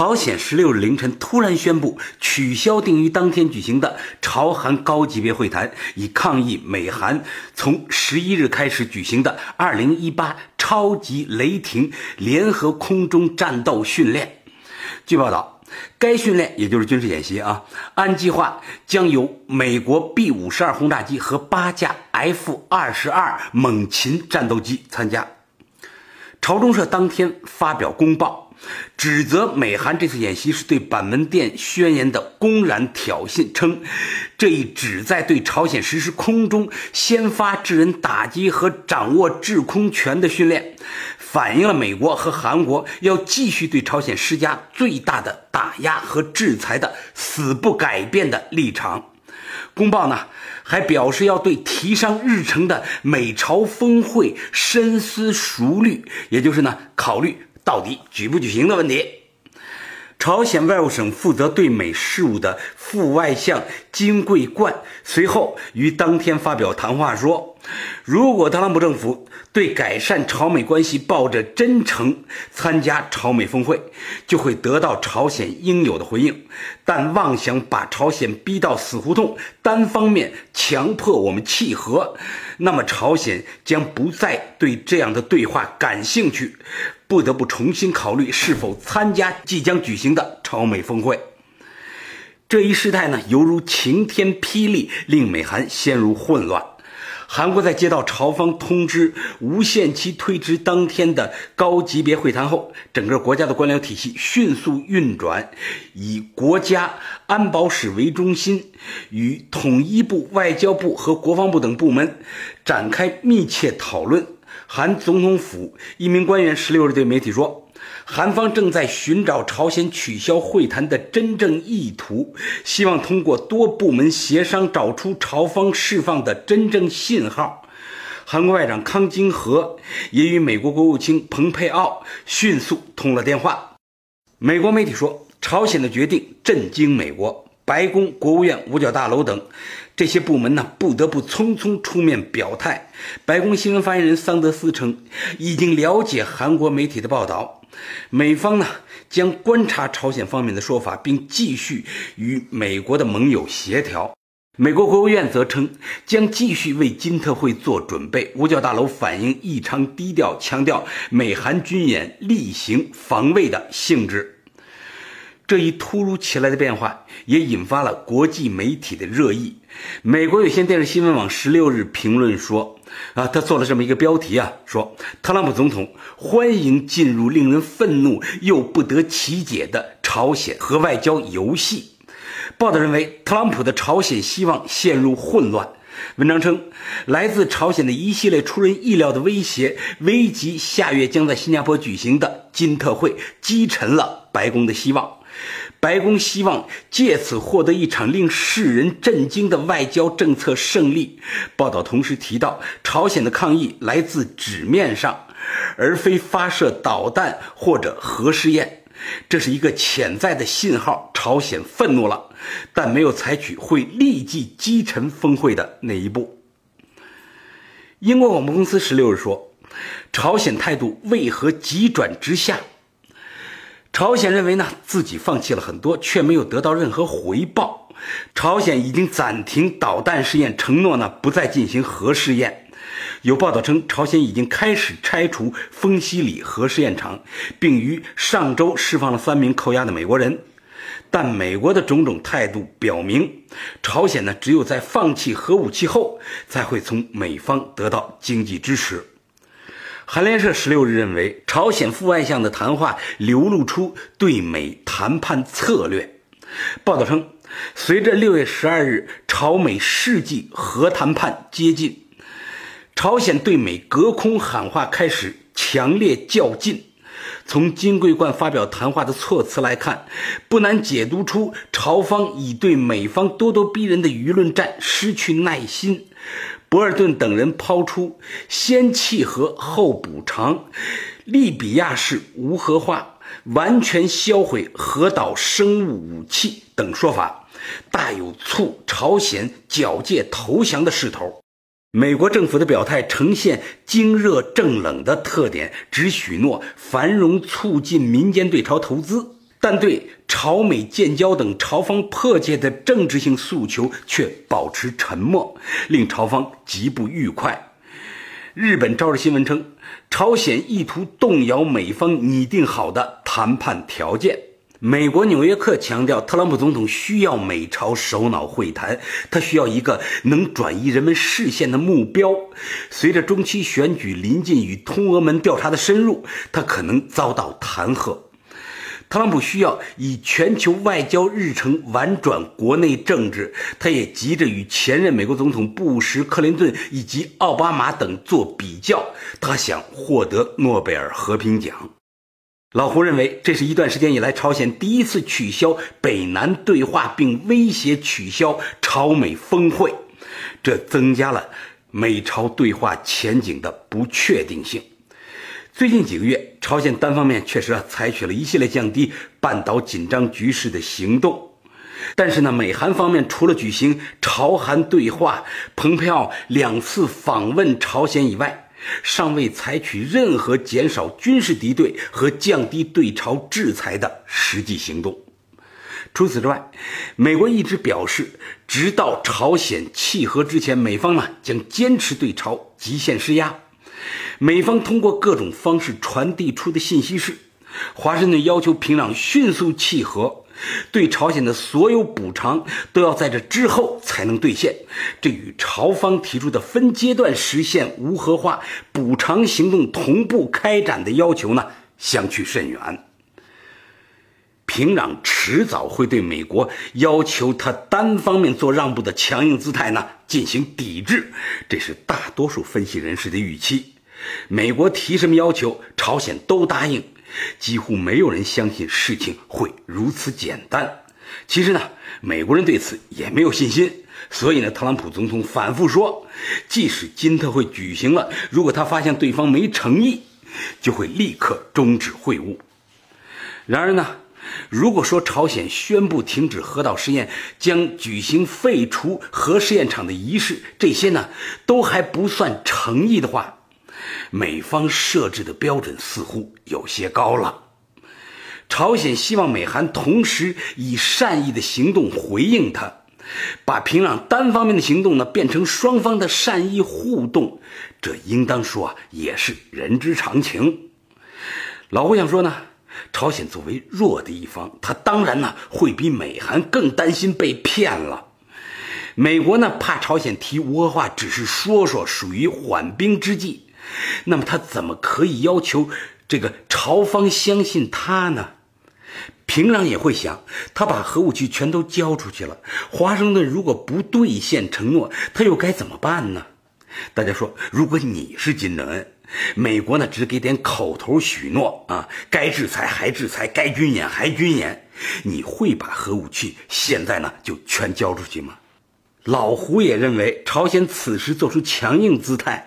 朝鲜十六日凌晨突然宣布取消定于当天举行的朝韩高级别会谈，以抗议美韩从十一日开始举行的二零一八超级雷霆联合空中战斗训练。据报道，该训练也就是军事演习啊，按计划将由美国 B 五十二轰炸机和八架 F 二十二猛禽战斗机参加。朝中社当天发表公报。指责美韩这次演习是对板门店宣言的公然挑衅，称这一旨在对朝鲜实施空中先发制人打击和掌握制空权的训练，反映了美国和韩国要继续对朝鲜施加最大的打压和制裁的死不改变的立场。公报呢还表示要对提上日程的美朝峰会深思熟虑，也就是呢考虑。到底举不举行的问题？朝鲜外务省负责对美事务的副外相金贵冠随后于当天发表谈话说：“如果特朗普政府对改善朝美关系抱着真诚，参加朝美峰会，就会得到朝鲜应有的回应。但妄想把朝鲜逼到死胡同，单方面强迫我们契合，那么朝鲜将不再对这样的对话感兴趣。”不得不重新考虑是否参加即将举行的朝美峰会。这一事态呢，犹如晴天霹雳，令美韩陷入混乱。韩国在接到朝方通知无限期推迟当天的高级别会谈后，整个国家的官僚体系迅速运转，以国家安保室为中心，与统一部、外交部和国防部等部门展开密切讨论。韩总统府一名官员十六日对媒体说：“韩方正在寻找朝鲜取消会谈的真正意图，希望通过多部门协商找出朝方释放的真正信号。”韩国外长康京和也与美国国务卿蓬佩奥迅速通了电话。美国媒体说，朝鲜的决定震惊美国。白宫、国务院、五角大楼等这些部门呢，不得不匆匆出面表态。白宫新闻发言人桑德斯称，已经了解韩国媒体的报道，美方呢将观察朝鲜方面的说法，并继续与美国的盟友协调。美国国务院则称，将继续为金特会做准备。五角大楼反应异常低调，强调美韩军演例行防卫的性质。这一突如其来的变化也引发了国际媒体的热议。美国有线电视新闻网十六日评论说：“啊，他做了这么一个标题啊，说特朗普总统欢迎进入令人愤怒又不得其解的朝鲜核外交游戏。”报道认为，特朗普的朝鲜希望陷入混乱。文章称，来自朝鲜的一系列出人意料的威胁，危及下月将在新加坡举行的金特会，击沉了白宫的希望。白宫希望借此获得一场令世人震惊的外交政策胜利。报道同时提到，朝鲜的抗议来自纸面上，而非发射导弹或者核试验，这是一个潜在的信号。朝鲜愤怒了，但没有采取会立即击沉峰会的那一步。英国广播公司十六日说，朝鲜态度为何急转直下？朝鲜认为呢，自己放弃了很多，却没有得到任何回报。朝鲜已经暂停导弹试验，承诺呢不再进行核试验。有报道称，朝鲜已经开始拆除丰西里核试验场，并于上周释放了三名扣押的美国人。但美国的种种态度表明，朝鲜呢只有在放弃核武器后，才会从美方得到经济支持。韩联社十六日认为，朝鲜副外相的谈话流露出对美谈判策略。报道称，随着六月十二日朝美世纪核谈判接近，朝鲜对美隔空喊话开始强烈较劲。从金桂冠发表谈话的措辞来看，不难解读出朝方已对美方咄咄逼人的舆论战失去耐心。博尔顿等人抛出“先契合后补偿”、“利比亚式无核化”、“完全销毁核岛生物武器”等说法，大有促朝鲜缴械投降的势头。美国政府的表态呈现经热正冷的特点，只许诺繁荣促进民间对朝投资，但对朝美建交等朝方迫切的政治性诉求却保持沉默，令朝方极不愉快。日本朝日新闻称，朝鲜意图动摇美方拟定好的谈判条件。美国《纽约客》强调，特朗普总统需要美朝首脑会谈，他需要一个能转移人们视线的目标。随着中期选举临近与通俄门调查的深入，他可能遭到弹劾。特朗普需要以全球外交日程婉转国内政治，他也急着与前任美国总统布什、克林顿以及奥巴马等做比较，他想获得诺贝尔和平奖。老胡认为，这是一段时间以来朝鲜第一次取消北南对话，并威胁取消朝美峰会，这增加了美朝对话前景的不确定性。最近几个月，朝鲜单方面确实啊采取了一系列降低半岛紧张局势的行动，但是呢，美韩方面除了举行朝韩对话、蓬佩奥两次访问朝鲜以外，尚未采取任何减少军事敌对和降低对朝制裁的实际行动。除此之外，美国一直表示，直到朝鲜契合之前，美方呢将坚持对朝极限施压。美方通过各种方式传递出的信息是，华盛顿要求平壤迅速契合。对朝鲜的所有补偿都要在这之后才能兑现，这与朝方提出的分阶段实现无核化、补偿行动同步开展的要求呢相去甚远。平壤迟早会对美国要求他单方面做让步的强硬姿态呢进行抵制，这是大多数分析人士的预期。美国提什么要求，朝鲜都答应。几乎没有人相信事情会如此简单。其实呢，美国人对此也没有信心。所以呢，特朗普总统反复说，即使金特会举行了，如果他发现对方没诚意，就会立刻终止会晤。然而呢，如果说朝鲜宣布停止核岛试验，将举行废除核试验场的仪式，这些呢都还不算诚意的话。美方设置的标准似乎有些高了。朝鲜希望美韩同时以善意的行动回应他，把平壤单方面的行动呢变成双方的善意互动，这应当说啊也是人之常情。老胡想说呢，朝鲜作为弱的一方，他当然呢会比美韩更担心被骗了。美国呢怕朝鲜提无核化，只是说说，属于缓兵之计。那么他怎么可以要求这个朝方相信他呢？平壤也会想，他把核武器全都交出去了，华盛顿如果不兑现承诺，他又该怎么办呢？大家说，如果你是金正恩，美国呢只给点口头许诺啊，该制裁还制裁，该军演还军演，你会把核武器现在呢就全交出去吗？老胡也认为，朝鲜此时做出强硬姿态，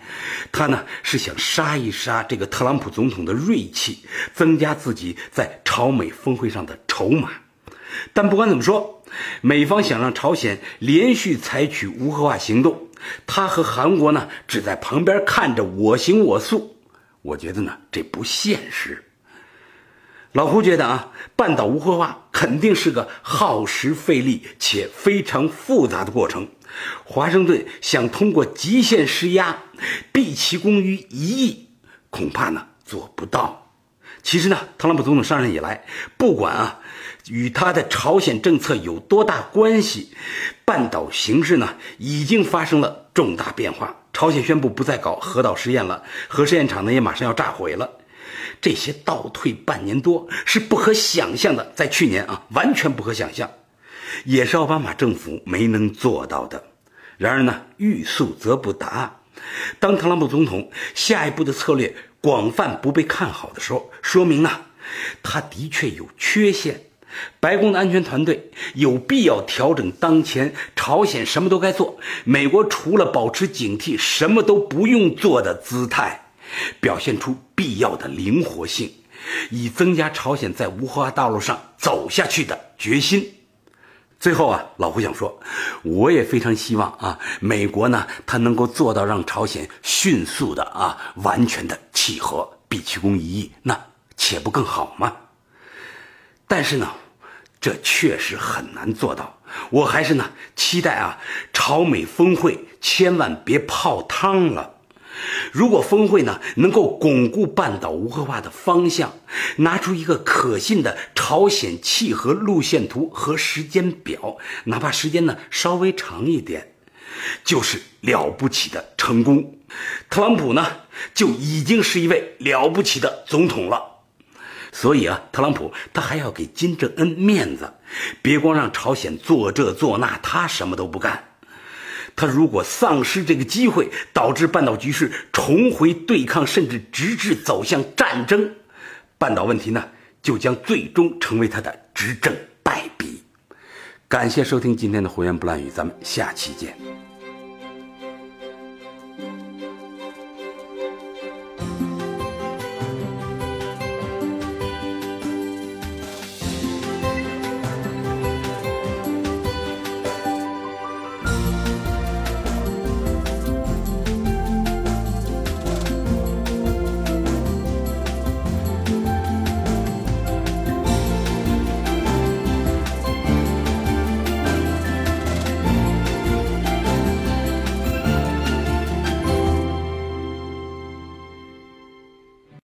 他呢是想杀一杀这个特朗普总统的锐气，增加自己在朝美峰会上的筹码。但不管怎么说，美方想让朝鲜连续采取无核化行动，他和韩国呢只在旁边看着我行我素，我觉得呢这不现实。老胡觉得啊，半岛无核化肯定是个耗时费力且非常复杂的过程。华盛顿想通过极限施压，毕其功于一役，恐怕呢做不到。其实呢，特朗普总统上任以来，不管啊与他的朝鲜政策有多大关系，半岛形势呢已经发生了重大变化。朝鲜宣布不再搞核岛试验了，核试验场呢也马上要炸毁了。这些倒退半年多是不可想象的，在去年啊，完全不可想象，也是奥巴马政府没能做到的。然而呢，欲速则不达。当特朗普总统下一步的策略广泛不被看好的时候，说明啊，他的确有缺陷。白宫的安全团队有必要调整当前朝鲜什么都该做，美国除了保持警惕，什么都不用做的姿态，表现出必要的灵活性，以增加朝鲜在无核化道路上走下去的决心。最后啊，老胡想说，我也非常希望啊，美国呢，它能够做到让朝鲜迅速的啊，完全的契合，毕其功一役，那岂不更好吗？但是呢，这确实很难做到。我还是呢，期待啊，朝美峰会千万别泡汤了。如果峰会呢能够巩固半岛无核化的方向，拿出一个可信的朝鲜契合路线图和时间表，哪怕时间呢稍微长一点，就是了不起的成功。特朗普呢就已经是一位了不起的总统了。所以啊，特朗普他还要给金正恩面子，别光让朝鲜做这做那，他什么都不干。他如果丧失这个机会，导致半岛局势重回对抗，甚至直至走向战争，半岛问题呢，就将最终成为他的执政败笔。感谢收听今天的胡言不乱语，咱们下期见。